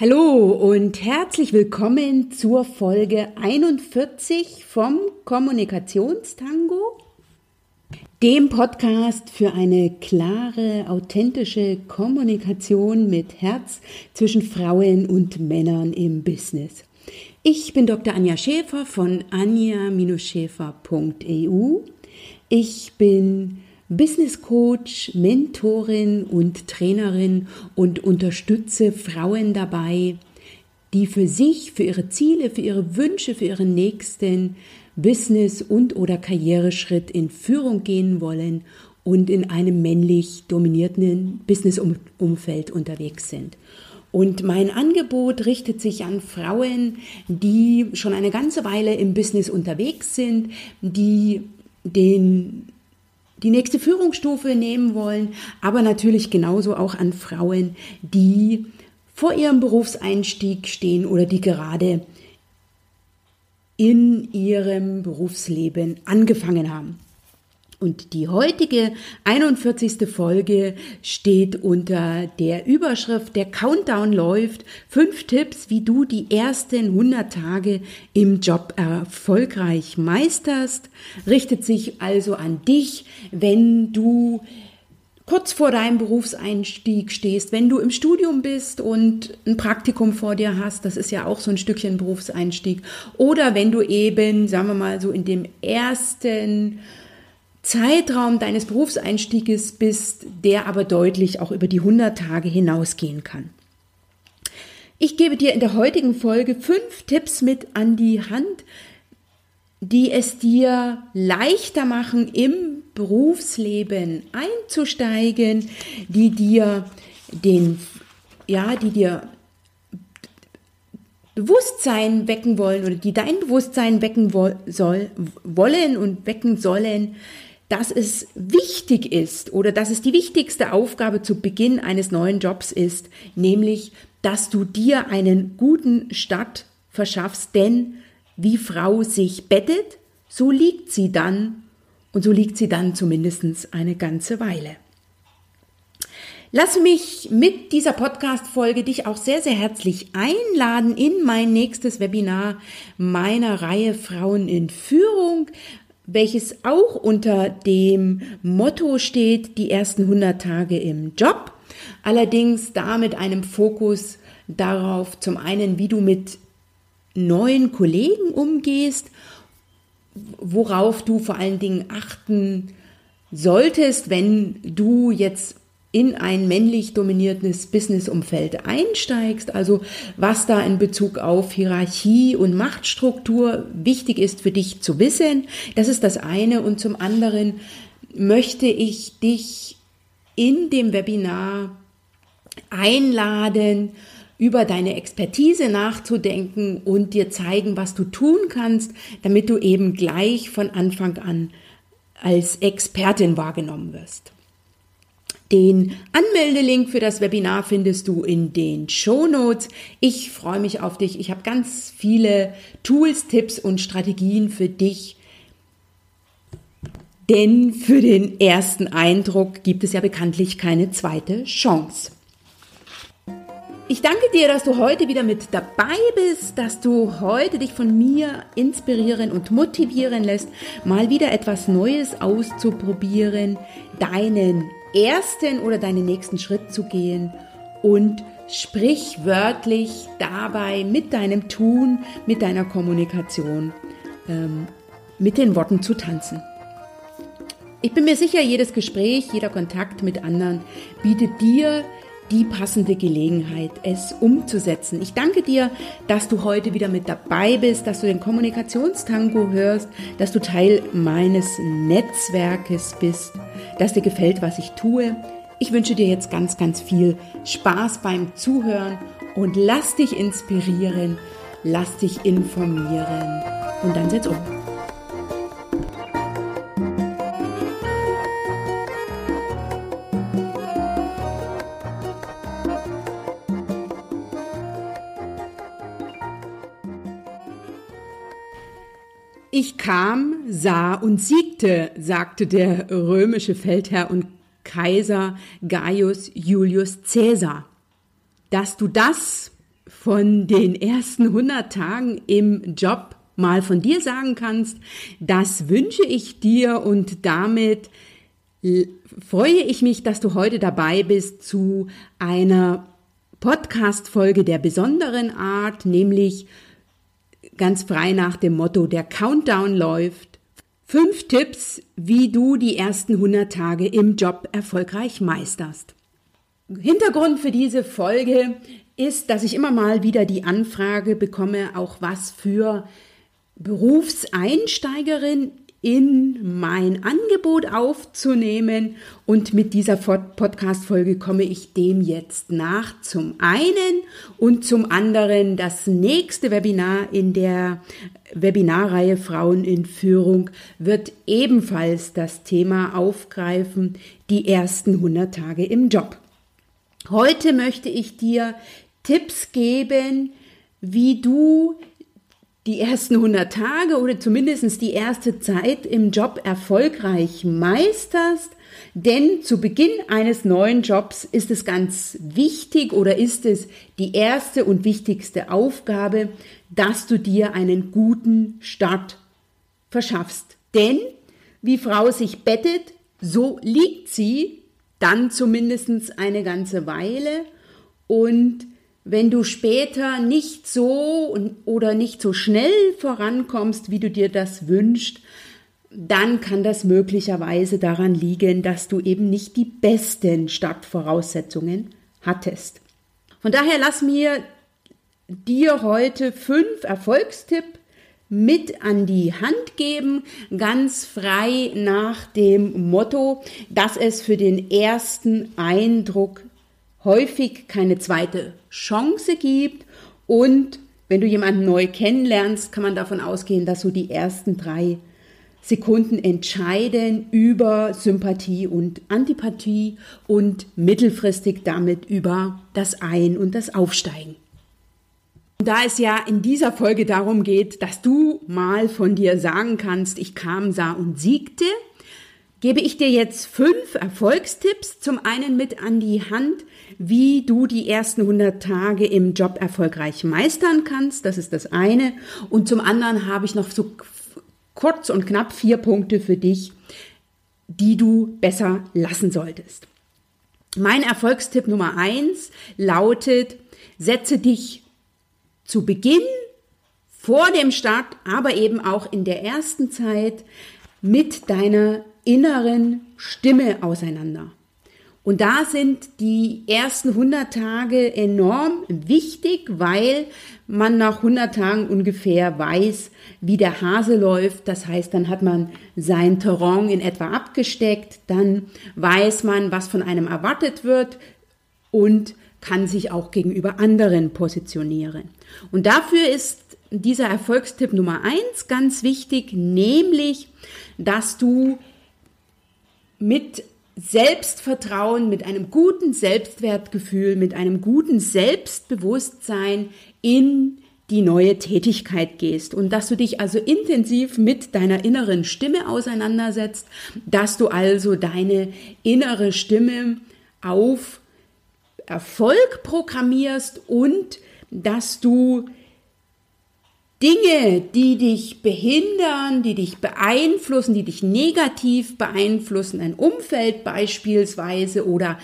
Hallo und herzlich willkommen zur Folge 41 vom Kommunikationstango, dem Podcast für eine klare, authentische Kommunikation mit Herz zwischen Frauen und Männern im Business. Ich bin Dr. Anja Schäfer von anja-schäfer.eu. Ich bin Business Coach, Mentorin und Trainerin und unterstütze Frauen dabei, die für sich, für ihre Ziele, für ihre Wünsche, für ihren nächsten Business- und oder Karriereschritt in Führung gehen wollen und in einem männlich dominierten Businessumfeld unterwegs sind. Und mein Angebot richtet sich an Frauen, die schon eine ganze Weile im Business unterwegs sind, die den die nächste Führungsstufe nehmen wollen, aber natürlich genauso auch an Frauen, die vor ihrem Berufseinstieg stehen oder die gerade in ihrem Berufsleben angefangen haben. Und die heutige 41. Folge steht unter der Überschrift Der Countdown läuft. Fünf Tipps, wie du die ersten 100 Tage im Job erfolgreich meisterst. Richtet sich also an dich, wenn du kurz vor deinem Berufseinstieg stehst, wenn du im Studium bist und ein Praktikum vor dir hast, das ist ja auch so ein Stückchen Berufseinstieg, oder wenn du eben, sagen wir mal, so in dem ersten Zeitraum deines Berufseinstieges bist, der aber deutlich auch über die 100 Tage hinausgehen kann. Ich gebe dir in der heutigen Folge fünf Tipps mit an die Hand, die es dir leichter machen, im Berufsleben einzusteigen, die dir den, ja, die dir Bewusstsein wecken wollen oder die dein Bewusstsein wecken wo soll, wollen und wecken sollen, dass es wichtig ist oder dass es die wichtigste Aufgabe zu Beginn eines neuen Jobs ist, nämlich, dass du dir einen guten Start verschaffst, denn wie Frau sich bettet, so liegt sie dann und so liegt sie dann zumindest eine ganze Weile. Lass mich mit dieser Podcast-Folge dich auch sehr, sehr herzlich einladen in mein nächstes Webinar meiner Reihe Frauen in Führung welches auch unter dem Motto steht, die ersten 100 Tage im Job. Allerdings da mit einem Fokus darauf, zum einen, wie du mit neuen Kollegen umgehst, worauf du vor allen Dingen achten solltest, wenn du jetzt in ein männlich dominiertes Businessumfeld einsteigst, also was da in Bezug auf Hierarchie und Machtstruktur wichtig ist für dich zu wissen. Das ist das eine. Und zum anderen möchte ich dich in dem Webinar einladen, über deine Expertise nachzudenken und dir zeigen, was du tun kannst, damit du eben gleich von Anfang an als Expertin wahrgenommen wirst. Den Anmeldelink für das Webinar findest du in den Show Notes. Ich freue mich auf dich. Ich habe ganz viele Tools, Tipps und Strategien für dich. Denn für den ersten Eindruck gibt es ja bekanntlich keine zweite Chance. Ich danke dir, dass du heute wieder mit dabei bist, dass du heute dich von mir inspirieren und motivieren lässt, mal wieder etwas Neues auszuprobieren, deinen ersten oder deinen nächsten Schritt zu gehen und sprichwörtlich dabei mit deinem Tun, mit deiner Kommunikation, ähm, mit den Worten zu tanzen. Ich bin mir sicher, jedes Gespräch, jeder Kontakt mit anderen bietet dir die passende Gelegenheit, es umzusetzen. Ich danke dir, dass du heute wieder mit dabei bist, dass du den Kommunikationstango hörst, dass du Teil meines Netzwerkes bist, dass dir gefällt, was ich tue. Ich wünsche dir jetzt ganz, ganz viel Spaß beim Zuhören und lass dich inspirieren, lass dich informieren und dann setz um. Ich kam, sah und siegte, sagte der römische Feldherr und Kaiser Gaius Julius Caesar. Dass du das von den ersten 100 Tagen im Job mal von dir sagen kannst, das wünsche ich dir und damit freue ich mich, dass du heute dabei bist zu einer Podcast-Folge der besonderen Art, nämlich ganz frei nach dem Motto, der Countdown läuft. Fünf Tipps, wie du die ersten 100 Tage im Job erfolgreich meisterst. Hintergrund für diese Folge ist, dass ich immer mal wieder die Anfrage bekomme, auch was für Berufseinsteigerin in mein Angebot aufzunehmen. Und mit dieser Podcast-Folge komme ich dem jetzt nach. Zum einen und zum anderen das nächste Webinar in der Webinarreihe Frauen in Führung wird ebenfalls das Thema aufgreifen, die ersten 100 Tage im Job. Heute möchte ich dir Tipps geben, wie du die ersten 100 Tage oder zumindest die erste Zeit im Job erfolgreich meisterst. Denn zu Beginn eines neuen Jobs ist es ganz wichtig oder ist es die erste und wichtigste Aufgabe, dass du dir einen guten Start verschaffst. Denn wie Frau sich bettet, so liegt sie dann zumindest eine ganze Weile und wenn du später nicht so oder nicht so schnell vorankommst, wie du dir das wünschst, dann kann das möglicherweise daran liegen, dass du eben nicht die besten Startvoraussetzungen hattest. Von daher lass mir dir heute fünf Erfolgstipps mit an die Hand geben, ganz frei nach dem Motto, dass es für den ersten Eindruck häufig keine zweite Chance gibt und wenn du jemanden neu kennenlernst, kann man davon ausgehen, dass so die ersten drei Sekunden entscheiden über Sympathie und Antipathie und mittelfristig damit über das Ein- und das Aufsteigen. Da es ja in dieser Folge darum geht, dass du mal von dir sagen kannst, ich kam, sah und siegte, gebe ich dir jetzt fünf Erfolgstipps zum einen mit an die Hand, wie du die ersten 100 Tage im Job erfolgreich meistern kannst. Das ist das eine. Und zum anderen habe ich noch so kurz und knapp vier Punkte für dich, die du besser lassen solltest. Mein Erfolgstipp Nummer eins lautet, setze dich zu Beginn, vor dem Start, aber eben auch in der ersten Zeit mit deiner inneren Stimme auseinander. Und da sind die ersten 100 Tage enorm wichtig, weil man nach 100 Tagen ungefähr weiß, wie der Hase läuft. Das heißt, dann hat man sein Terrain in etwa abgesteckt, dann weiß man, was von einem erwartet wird und kann sich auch gegenüber anderen positionieren. Und dafür ist dieser Erfolgstipp Nummer eins ganz wichtig, nämlich, dass du mit Selbstvertrauen, mit einem guten Selbstwertgefühl, mit einem guten Selbstbewusstsein in die neue Tätigkeit gehst. Und dass du dich also intensiv mit deiner inneren Stimme auseinandersetzt, dass du also deine innere Stimme auf Erfolg programmierst und dass du Dinge, die dich behindern, die dich beeinflussen, die dich negativ beeinflussen, ein Umfeld beispielsweise oder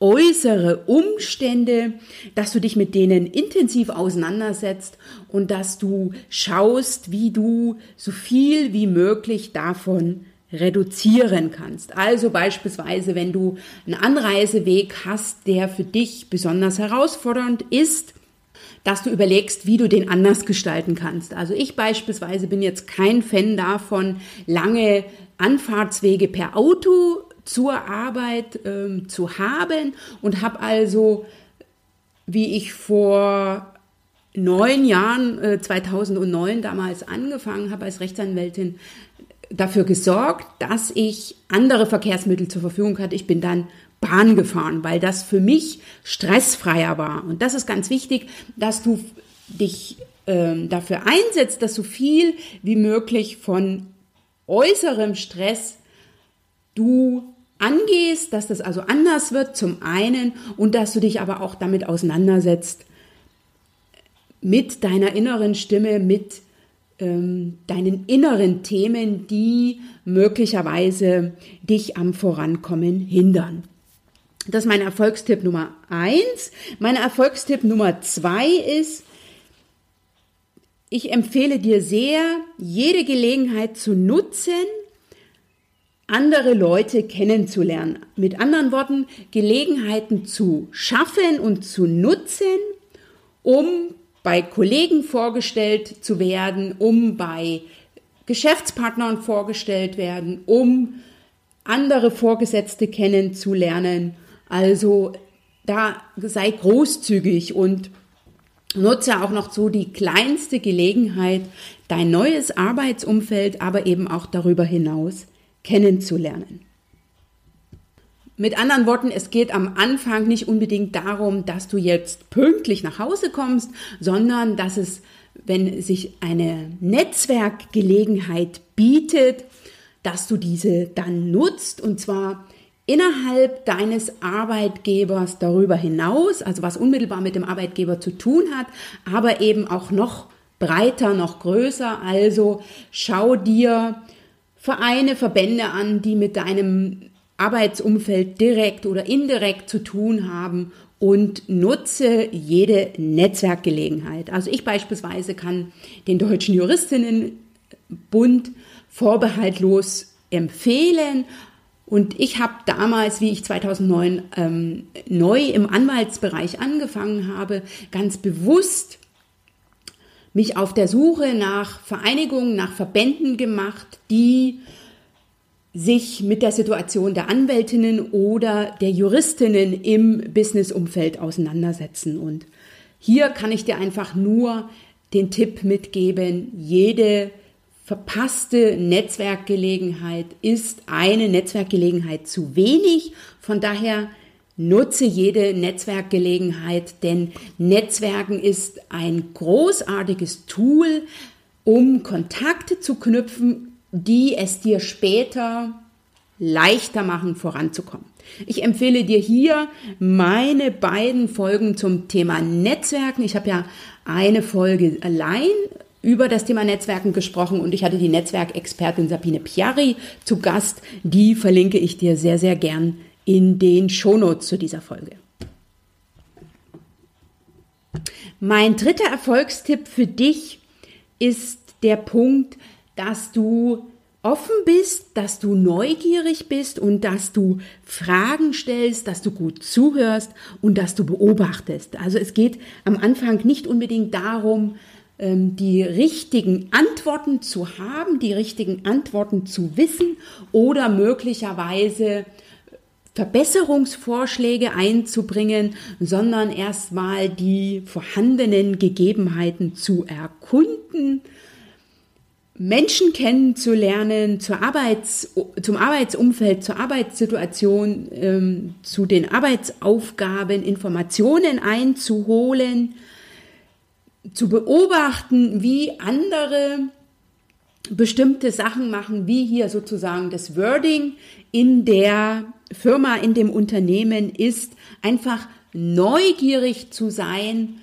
äußere Umstände, dass du dich mit denen intensiv auseinandersetzt und dass du schaust, wie du so viel wie möglich davon reduzieren kannst. Also beispielsweise, wenn du einen Anreiseweg hast, der für dich besonders herausfordernd ist, dass du überlegst, wie du den anders gestalten kannst. Also ich beispielsweise bin jetzt kein Fan davon, lange Anfahrtswege per Auto zur Arbeit ähm, zu haben und habe also, wie ich vor neun Jahren, äh, 2009 damals angefangen habe als Rechtsanwältin, dafür gesorgt, dass ich andere Verkehrsmittel zur Verfügung hatte. Ich bin dann Bahn gefahren, weil das für mich stressfreier war. Und das ist ganz wichtig, dass du dich ähm, dafür einsetzt, dass so viel wie möglich von äußerem Stress du angehst, dass das also anders wird zum einen und dass du dich aber auch damit auseinandersetzt, mit deiner inneren Stimme, mit ähm, deinen inneren Themen, die möglicherweise dich am Vorankommen hindern. Das ist mein Erfolgstipp Nummer eins. Mein Erfolgstipp Nummer zwei ist, ich empfehle dir sehr, jede Gelegenheit zu nutzen, andere Leute kennenzulernen. Mit anderen Worten, Gelegenheiten zu schaffen und zu nutzen, um bei Kollegen vorgestellt zu werden, um bei Geschäftspartnern vorgestellt werden, um andere Vorgesetzte kennenzulernen. Also da sei großzügig und nutze auch noch so die kleinste Gelegenheit, dein neues Arbeitsumfeld, aber eben auch darüber hinaus kennenzulernen. Mit anderen Worten, es geht am Anfang nicht unbedingt darum, dass du jetzt pünktlich nach Hause kommst, sondern dass es, wenn sich eine Netzwerkgelegenheit bietet, dass du diese dann nutzt und zwar innerhalb deines Arbeitgebers darüber hinaus, also was unmittelbar mit dem Arbeitgeber zu tun hat, aber eben auch noch breiter, noch größer. Also schau dir Vereine, Verbände an, die mit deinem Arbeitsumfeld direkt oder indirekt zu tun haben und nutze jede Netzwerkgelegenheit. Also ich beispielsweise kann den Deutschen Juristinnenbund vorbehaltlos empfehlen. Und ich habe damals, wie ich 2009 ähm, neu im Anwaltsbereich angefangen habe, ganz bewusst mich auf der Suche nach Vereinigungen, nach Verbänden gemacht, die sich mit der Situation der Anwältinnen oder der Juristinnen im Businessumfeld auseinandersetzen. Und hier kann ich dir einfach nur den Tipp mitgeben, jede verpasste Netzwerkgelegenheit ist eine Netzwerkgelegenheit zu wenig. Von daher nutze jede Netzwerkgelegenheit, denn Netzwerken ist ein großartiges Tool, um Kontakte zu knüpfen die es dir später leichter machen, voranzukommen. Ich empfehle dir hier meine beiden Folgen zum Thema Netzwerken. Ich habe ja eine Folge allein über das Thema Netzwerken gesprochen und ich hatte die Netzwerkexpertin Sabine Piari zu Gast. Die verlinke ich dir sehr, sehr gern in den Shownotes zu dieser Folge. Mein dritter Erfolgstipp für dich ist der Punkt, dass du offen bist, dass du neugierig bist und dass du Fragen stellst, dass du gut zuhörst und dass du beobachtest. Also es geht am Anfang nicht unbedingt darum, die richtigen Antworten zu haben, die richtigen Antworten zu wissen oder möglicherweise Verbesserungsvorschläge einzubringen, sondern erstmal die vorhandenen Gegebenheiten zu erkunden Menschen kennenzulernen, zur Arbeits-, zum Arbeitsumfeld, zur Arbeitssituation, ähm, zu den Arbeitsaufgaben, Informationen einzuholen, zu beobachten, wie andere bestimmte Sachen machen, wie hier sozusagen das Wording in der Firma, in dem Unternehmen ist, einfach neugierig zu sein,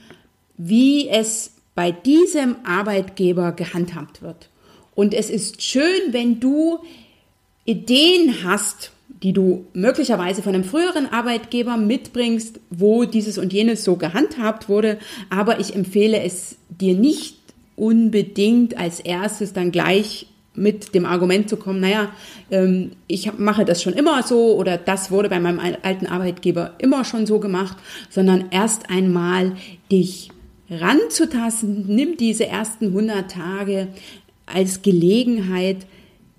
wie es bei diesem Arbeitgeber gehandhabt wird. Und es ist schön, wenn du Ideen hast, die du möglicherweise von einem früheren Arbeitgeber mitbringst, wo dieses und jenes so gehandhabt wurde. Aber ich empfehle es dir nicht unbedingt als erstes dann gleich mit dem Argument zu kommen, naja, ähm, ich mache das schon immer so oder das wurde bei meinem alten Arbeitgeber immer schon so gemacht, sondern erst einmal dich ranzutasten, nimm diese ersten 100 Tage, als Gelegenheit,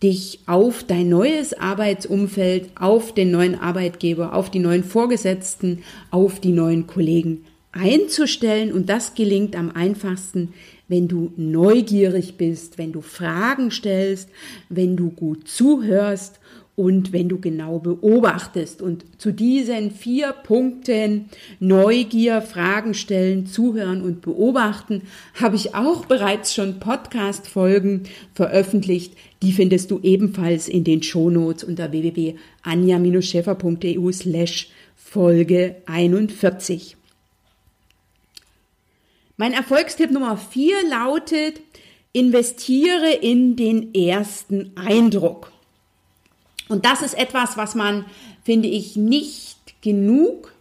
dich auf dein neues Arbeitsumfeld, auf den neuen Arbeitgeber, auf die neuen Vorgesetzten, auf die neuen Kollegen einzustellen. Und das gelingt am einfachsten, wenn du neugierig bist, wenn du Fragen stellst, wenn du gut zuhörst und wenn du genau beobachtest. Und zu diesen vier Punkten Neugier, Fragen stellen, zuhören und beobachten habe ich auch bereits schon Podcast-Folgen veröffentlicht. Die findest du ebenfalls in den Shownotes unter www.anja-scheffer.eu slash Folge 41. Mein Erfolgstipp Nummer vier lautet, investiere in den ersten Eindruck. Und das ist etwas, was man, finde ich, nicht genug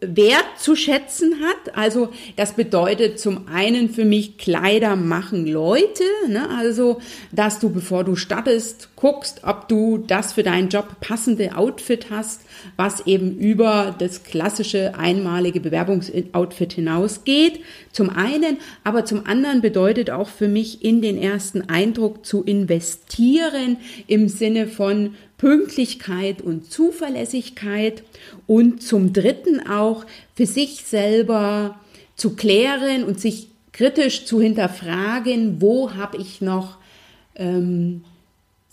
Wert zu schätzen hat. Also das bedeutet zum einen für mich Kleider machen Leute. Ne? Also dass du, bevor du startest, guckst, ob du das für deinen Job passende Outfit hast, was eben über das klassische einmalige Bewerbungsoutfit hinausgeht. Zum einen, aber zum anderen bedeutet auch für mich in den ersten Eindruck zu investieren im Sinne von Pünktlichkeit und Zuverlässigkeit und zum Dritten auch für sich selber zu klären und sich kritisch zu hinterfragen, wo habe ich noch ähm,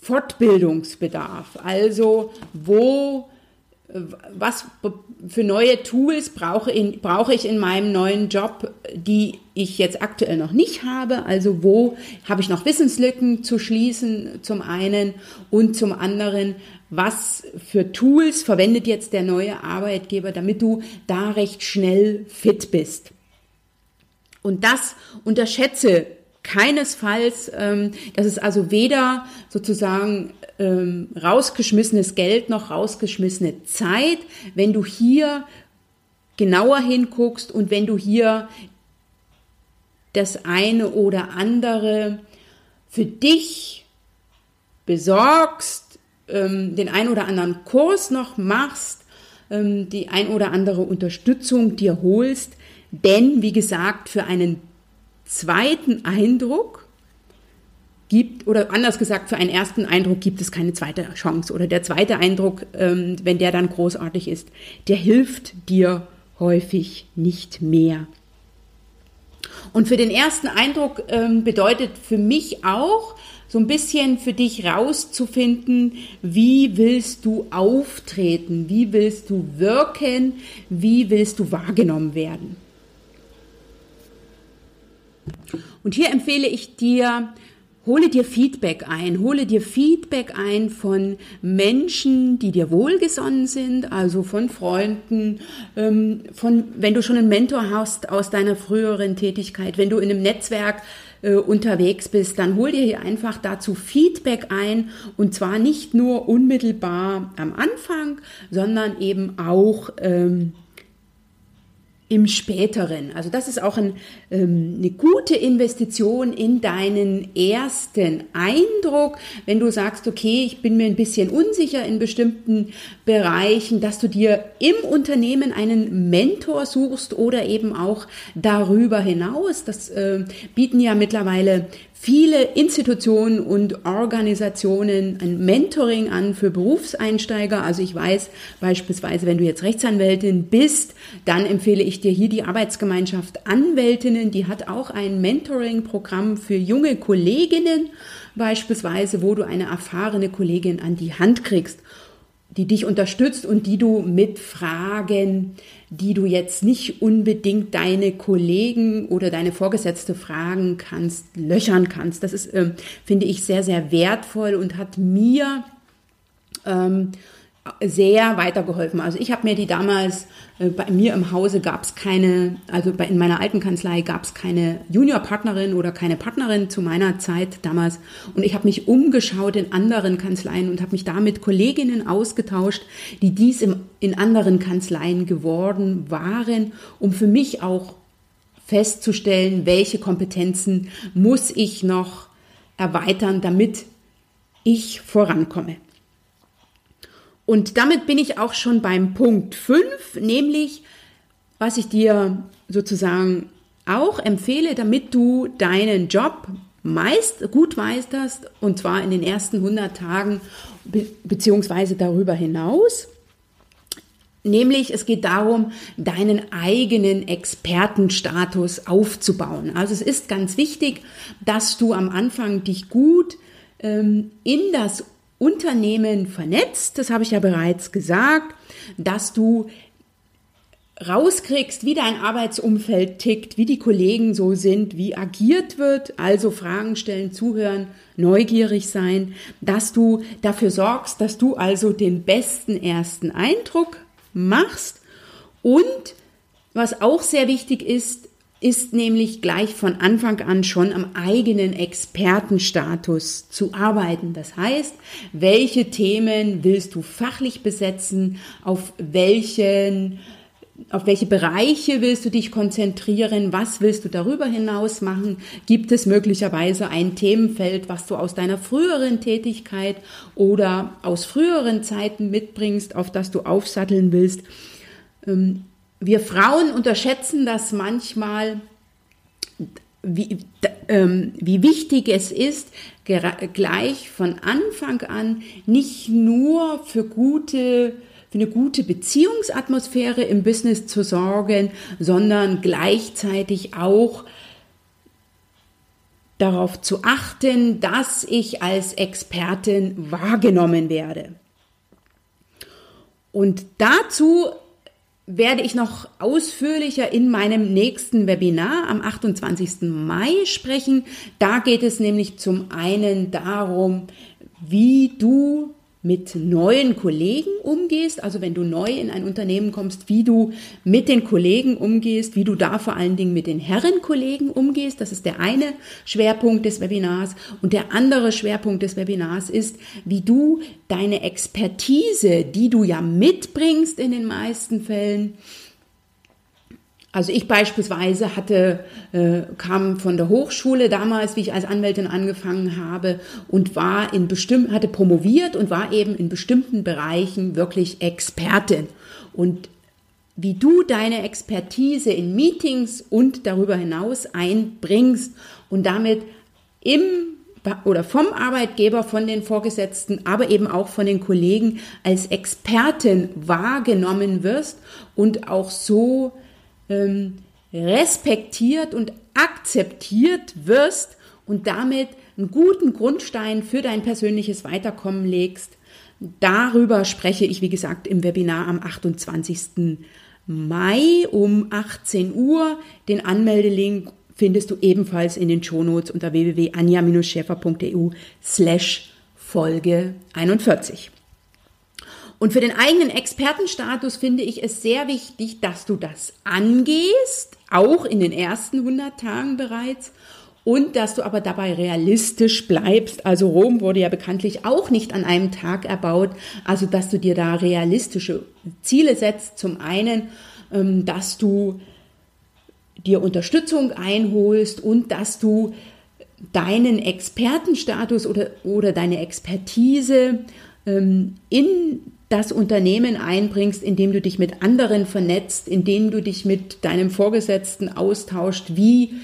Fortbildungsbedarf? Also wo was für neue Tools brauche, in, brauche ich in meinem neuen Job, die ich jetzt aktuell noch nicht habe? Also wo habe ich noch Wissenslücken zu schließen zum einen und zum anderen, was für Tools verwendet jetzt der neue Arbeitgeber, damit du da recht schnell fit bist? Und das unterschätze keinesfalls, ähm, dass es also weder sozusagen ähm, rausgeschmissenes Geld noch rausgeschmissene Zeit, wenn du hier genauer hinguckst und wenn du hier das eine oder andere für dich besorgst, ähm, den ein oder anderen Kurs noch machst, ähm, die ein oder andere Unterstützung dir holst, denn wie gesagt, für einen zweiten Eindruck gibt, oder anders gesagt, für einen ersten Eindruck gibt es keine zweite Chance. Oder der zweite Eindruck, ähm, wenn der dann großartig ist, der hilft dir häufig nicht mehr. Und für den ersten Eindruck ähm, bedeutet für mich auch, so ein bisschen für dich rauszufinden, wie willst du auftreten, wie willst du wirken, wie willst du wahrgenommen werden. Und hier empfehle ich dir, hole dir Feedback ein, hole dir Feedback ein von Menschen, die dir wohlgesonnen sind, also von Freunden, ähm, von, wenn du schon einen Mentor hast aus deiner früheren Tätigkeit, wenn du in einem Netzwerk äh, unterwegs bist, dann hol dir hier einfach dazu Feedback ein. Und zwar nicht nur unmittelbar am Anfang, sondern eben auch ähm, im späteren. Also das ist auch ein, ähm, eine gute Investition in deinen ersten Eindruck, wenn du sagst, okay, ich bin mir ein bisschen unsicher in bestimmten Bereichen, dass du dir im Unternehmen einen Mentor suchst oder eben auch darüber hinaus. Das äh, bieten ja mittlerweile viele Institutionen und Organisationen ein Mentoring an für Berufseinsteiger. Also ich weiß beispielsweise, wenn du jetzt Rechtsanwältin bist, dann empfehle ich dir hier die Arbeitsgemeinschaft Anwältinnen. Die hat auch ein Mentoring-Programm für junge Kolleginnen beispielsweise, wo du eine erfahrene Kollegin an die Hand kriegst die dich unterstützt und die du mit Fragen, die du jetzt nicht unbedingt deine Kollegen oder deine Vorgesetzte fragen kannst, löchern kannst. Das ist, ähm, finde ich, sehr, sehr wertvoll und hat mir ähm, sehr weitergeholfen. Also ich habe mir die damals, äh, bei mir im Hause gab es keine, also bei, in meiner alten Kanzlei gab es keine Juniorpartnerin oder keine Partnerin zu meiner Zeit damals. Und ich habe mich umgeschaut in anderen Kanzleien und habe mich da mit Kolleginnen ausgetauscht, die dies im, in anderen Kanzleien geworden waren, um für mich auch festzustellen, welche Kompetenzen muss ich noch erweitern, damit ich vorankomme. Und damit bin ich auch schon beim Punkt 5, nämlich was ich dir sozusagen auch empfehle, damit du deinen Job meist gut meisterst und zwar in den ersten 100 Tagen be beziehungsweise darüber hinaus. Nämlich es geht darum, deinen eigenen Expertenstatus aufzubauen. Also es ist ganz wichtig, dass du am Anfang dich gut ähm, in das Unternehmen vernetzt, das habe ich ja bereits gesagt, dass du rauskriegst, wie dein Arbeitsumfeld tickt, wie die Kollegen so sind, wie agiert wird, also Fragen stellen, zuhören, neugierig sein, dass du dafür sorgst, dass du also den besten ersten Eindruck machst. Und was auch sehr wichtig ist, ist nämlich gleich von Anfang an schon am eigenen Expertenstatus zu arbeiten. Das heißt, welche Themen willst du fachlich besetzen, auf welchen auf welche Bereiche willst du dich konzentrieren? Was willst du darüber hinaus machen? Gibt es möglicherweise ein Themenfeld, was du aus deiner früheren Tätigkeit oder aus früheren Zeiten mitbringst, auf das du aufsatteln willst? Wir Frauen unterschätzen das manchmal, wie, ähm, wie wichtig es ist, gleich von Anfang an nicht nur für gute eine gute Beziehungsatmosphäre im Business zu sorgen, sondern gleichzeitig auch darauf zu achten, dass ich als Expertin wahrgenommen werde. Und dazu werde ich noch ausführlicher in meinem nächsten Webinar am 28. Mai sprechen. Da geht es nämlich zum einen darum, wie du mit neuen Kollegen umgehst, also wenn du neu in ein Unternehmen kommst, wie du mit den Kollegen umgehst, wie du da vor allen Dingen mit den Herrenkollegen umgehst. Das ist der eine Schwerpunkt des Webinars. Und der andere Schwerpunkt des Webinars ist, wie du deine Expertise, die du ja mitbringst in den meisten Fällen, also ich beispielsweise hatte, äh, kam von der Hochschule damals, wie ich als Anwältin angefangen habe und war in bestimmten, hatte promoviert und war eben in bestimmten Bereichen wirklich Expertin. Und wie du deine Expertise in Meetings und darüber hinaus einbringst und damit im oder vom Arbeitgeber, von den Vorgesetzten, aber eben auch von den Kollegen als Expertin wahrgenommen wirst und auch so ähm, respektiert und akzeptiert wirst und damit einen guten Grundstein für dein persönliches Weiterkommen legst. Darüber spreche ich, wie gesagt, im Webinar am 28. Mai um 18 Uhr. Den Anmeldelink findest du ebenfalls in den Shownotes unter www.anja-schäfer.eu slash Folge 41. Und für den eigenen Expertenstatus finde ich es sehr wichtig, dass du das angehst, auch in den ersten 100 Tagen bereits, und dass du aber dabei realistisch bleibst. Also Rom wurde ja bekanntlich auch nicht an einem Tag erbaut, also dass du dir da realistische Ziele setzt. Zum einen, ähm, dass du dir Unterstützung einholst und dass du deinen Expertenstatus oder, oder deine Expertise ähm, in das Unternehmen einbringst, indem du dich mit anderen vernetzt, indem du dich mit deinem Vorgesetzten austauscht, wie,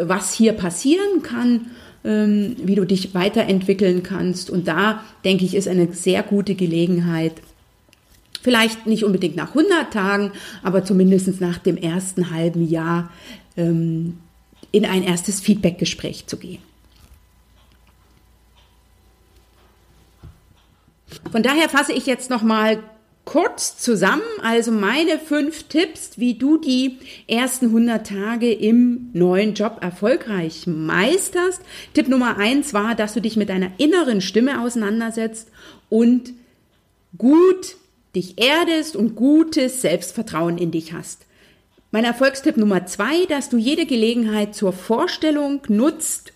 was hier passieren kann, ähm, wie du dich weiterentwickeln kannst. Und da, denke ich, ist eine sehr gute Gelegenheit, vielleicht nicht unbedingt nach 100 Tagen, aber zumindest nach dem ersten halben Jahr ähm, in ein erstes Feedbackgespräch zu gehen. Von daher fasse ich jetzt noch mal kurz zusammen, also meine fünf Tipps, wie du die ersten 100 Tage im neuen Job erfolgreich meisterst. Tipp Nummer eins war, dass du dich mit deiner inneren Stimme auseinandersetzt und gut dich erdest und gutes Selbstvertrauen in dich hast. Mein Erfolgstipp Nummer zwei, dass du jede Gelegenheit zur Vorstellung nutzt,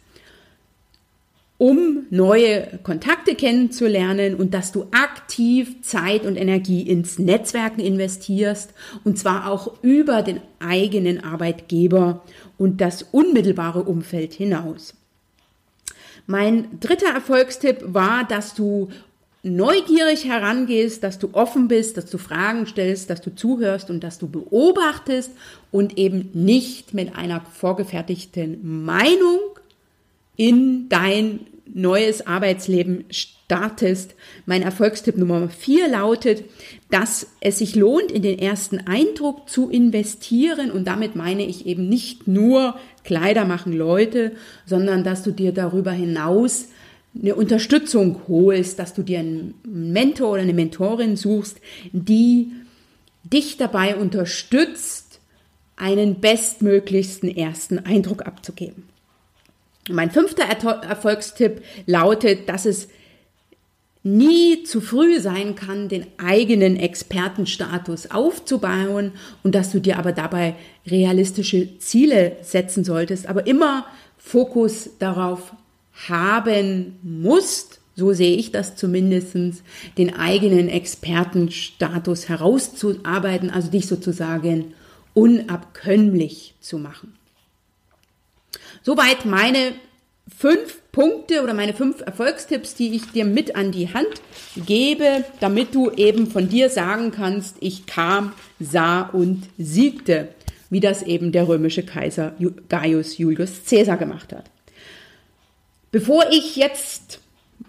um neue Kontakte kennenzulernen und dass du aktiv Zeit und Energie ins Netzwerken investierst und zwar auch über den eigenen Arbeitgeber und das unmittelbare Umfeld hinaus. Mein dritter Erfolgstipp war, dass du neugierig herangehst, dass du offen bist, dass du Fragen stellst, dass du zuhörst und dass du beobachtest und eben nicht mit einer vorgefertigten Meinung in dein neues Arbeitsleben startest. Mein Erfolgstipp Nummer vier lautet, dass es sich lohnt, in den ersten Eindruck zu investieren. Und damit meine ich eben nicht nur Kleider machen Leute, sondern dass du dir darüber hinaus eine Unterstützung holst, dass du dir einen Mentor oder eine Mentorin suchst, die dich dabei unterstützt, einen bestmöglichsten ersten Eindruck abzugeben. Mein fünfter Erfolgstipp lautet, dass es nie zu früh sein kann, den eigenen Expertenstatus aufzubauen und dass du dir aber dabei realistische Ziele setzen solltest, aber immer Fokus darauf haben musst, so sehe ich das zumindest, den eigenen Expertenstatus herauszuarbeiten, also dich sozusagen unabkömmlich zu machen. Soweit meine fünf Punkte oder meine fünf Erfolgstipps, die ich dir mit an die Hand gebe, damit du eben von dir sagen kannst, ich kam, sah und siegte, wie das eben der römische Kaiser Gaius Julius Caesar gemacht hat. Bevor ich jetzt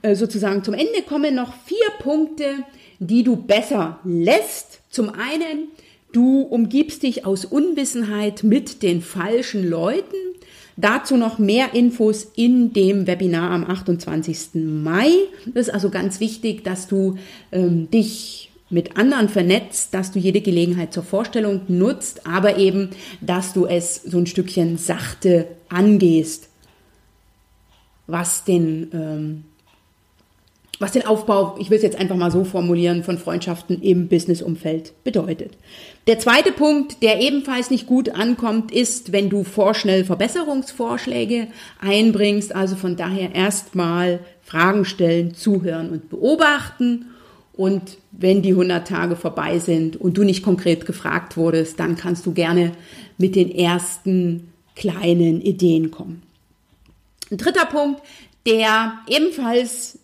äh, sozusagen zum Ende komme, noch vier Punkte, die du besser lässt. Zum einen, du umgibst dich aus Unwissenheit mit den falschen Leuten. Dazu noch mehr Infos in dem Webinar am 28. Mai. Das ist also ganz wichtig, dass du ähm, dich mit anderen vernetzt, dass du jede Gelegenheit zur Vorstellung nutzt, aber eben, dass du es so ein Stückchen sachte angehst, was den ähm, was den Aufbau, ich will es jetzt einfach mal so formulieren, von Freundschaften im Businessumfeld bedeutet. Der zweite Punkt, der ebenfalls nicht gut ankommt, ist, wenn du vorschnell Verbesserungsvorschläge einbringst. Also von daher erstmal Fragen stellen, zuhören und beobachten. Und wenn die 100 Tage vorbei sind und du nicht konkret gefragt wurdest, dann kannst du gerne mit den ersten kleinen Ideen kommen. Ein dritter Punkt, der ebenfalls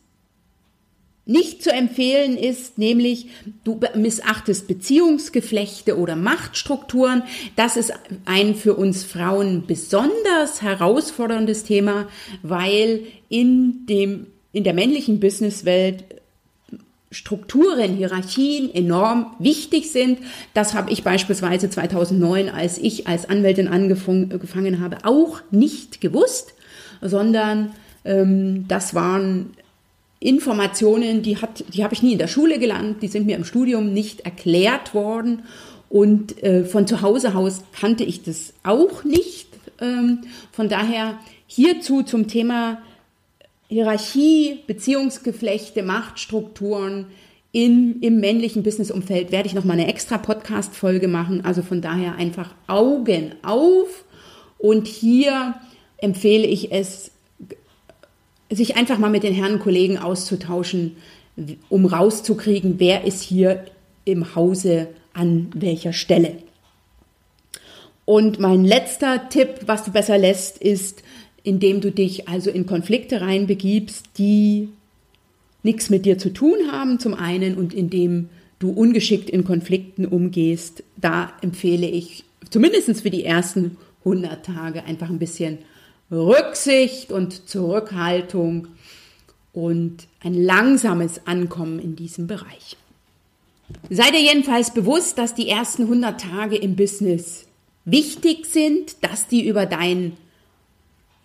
nicht zu empfehlen ist, nämlich du missachtest Beziehungsgeflechte oder Machtstrukturen. Das ist ein für uns Frauen besonders herausforderndes Thema, weil in dem, in der männlichen Businesswelt Strukturen, Hierarchien enorm wichtig sind. Das habe ich beispielsweise 2009, als ich als Anwältin angefangen habe, auch nicht gewusst, sondern ähm, das waren Informationen, die, die habe ich nie in der Schule gelernt, die sind mir im Studium nicht erklärt worden. Und äh, von zu Hause aus kannte ich das auch nicht. Ähm, von daher hierzu zum Thema Hierarchie, Beziehungsgeflechte, Machtstrukturen in, im männlichen Businessumfeld werde ich nochmal eine extra Podcast-Folge machen. Also von daher einfach Augen auf. Und hier empfehle ich es, sich einfach mal mit den Herren Kollegen auszutauschen, um rauszukriegen, wer ist hier im Hause an welcher Stelle. Und mein letzter Tipp, was du besser lässt, ist, indem du dich also in Konflikte reinbegibst, die nichts mit dir zu tun haben, zum einen, und indem du ungeschickt in Konflikten umgehst. Da empfehle ich zumindest für die ersten 100 Tage einfach ein bisschen Rücksicht und Zurückhaltung und ein langsames Ankommen in diesem Bereich. Sei dir jedenfalls bewusst, dass die ersten 100 Tage im Business wichtig sind, dass die über dein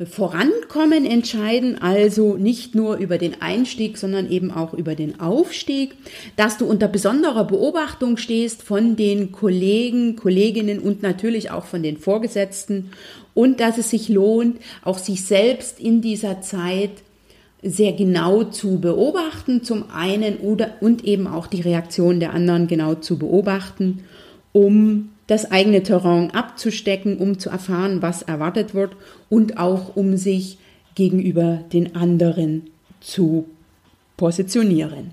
Vorankommen entscheiden, also nicht nur über den Einstieg, sondern eben auch über den Aufstieg, dass du unter besonderer Beobachtung stehst von den Kollegen, Kolleginnen und natürlich auch von den Vorgesetzten und dass es sich lohnt, auch sich selbst in dieser Zeit sehr genau zu beobachten, zum einen oder und eben auch die Reaktion der anderen genau zu beobachten, um das eigene Terrain abzustecken, um zu erfahren, was erwartet wird und auch um sich gegenüber den anderen zu positionieren.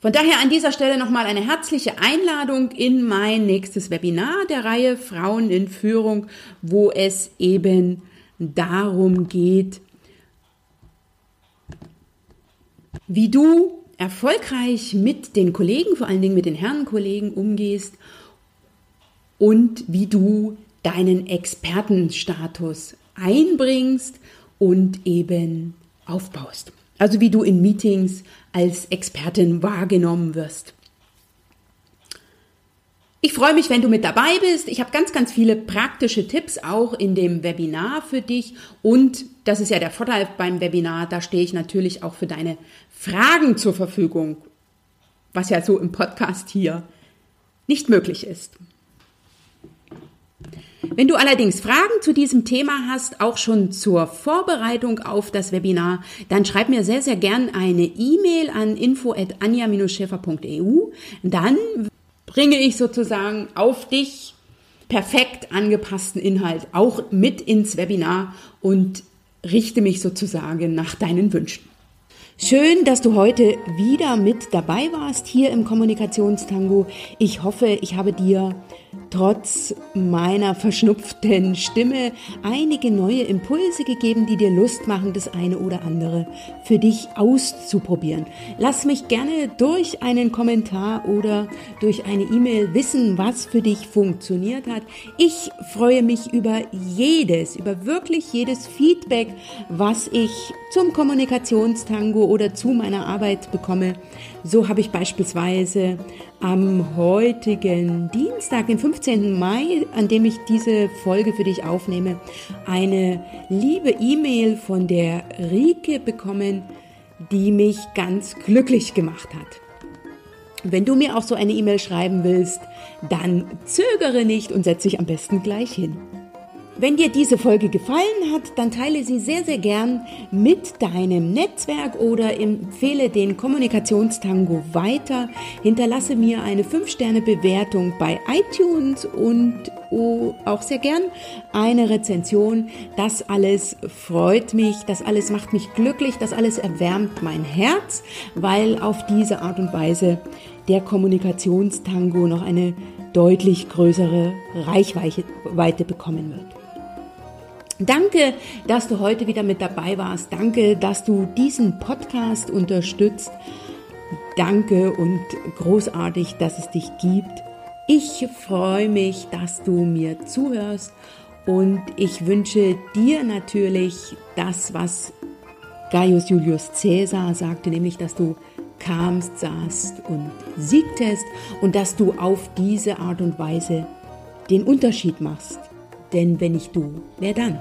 Von daher an dieser Stelle nochmal eine herzliche Einladung in mein nächstes Webinar der Reihe Frauen in Führung, wo es eben darum geht, wie du erfolgreich mit den Kollegen, vor allen Dingen mit den Herrenkollegen umgehst und wie du deinen Expertenstatus einbringst und eben aufbaust. Also wie du in Meetings als Expertin wahrgenommen wirst. Ich freue mich, wenn du mit dabei bist. Ich habe ganz, ganz viele praktische Tipps auch in dem Webinar für dich. Und das ist ja der Vorteil beim Webinar, da stehe ich natürlich auch für deine Fragen zur Verfügung, was ja so im Podcast hier nicht möglich ist. Wenn du allerdings Fragen zu diesem Thema hast, auch schon zur Vorbereitung auf das Webinar, dann schreib mir sehr, sehr gern eine E-Mail an info.anja-schäfer.eu. Dann bringe ich sozusagen auf dich perfekt angepassten Inhalt auch mit ins Webinar und richte mich sozusagen nach deinen Wünschen. Schön, dass du heute wieder mit dabei warst hier im Kommunikationstango. Ich hoffe, ich habe dir trotz meiner verschnupften Stimme einige neue Impulse gegeben, die dir Lust machen, das eine oder andere für dich auszuprobieren. Lass mich gerne durch einen Kommentar oder durch eine E-Mail wissen, was für dich funktioniert hat. Ich freue mich über jedes, über wirklich jedes Feedback, was ich zum Kommunikationstango oder zu meiner Arbeit bekomme. So habe ich beispielsweise am heutigen Dienstag, den 15. Mai, an dem ich diese Folge für dich aufnehme, eine liebe E-Mail von der Rike bekommen, die mich ganz glücklich gemacht hat. Wenn du mir auch so eine E-Mail schreiben willst, dann zögere nicht und setze dich am besten gleich hin. Wenn dir diese Folge gefallen hat, dann teile sie sehr, sehr gern mit deinem Netzwerk oder empfehle den Kommunikationstango weiter. Hinterlasse mir eine 5-Sterne-Bewertung bei iTunes und oh, auch sehr gern eine Rezension. Das alles freut mich, das alles macht mich glücklich, das alles erwärmt mein Herz, weil auf diese Art und Weise der Kommunikationstango noch eine deutlich größere Reichweite bekommen wird. Danke, dass du heute wieder mit dabei warst. Danke, dass du diesen Podcast unterstützt. Danke und großartig, dass es dich gibt. Ich freue mich, dass du mir zuhörst und ich wünsche dir natürlich das, was Gaius Julius Caesar sagte, nämlich, dass du kamst, saßt und siegtest und dass du auf diese Art und Weise den Unterschied machst. Denn wenn nicht du, wer dann?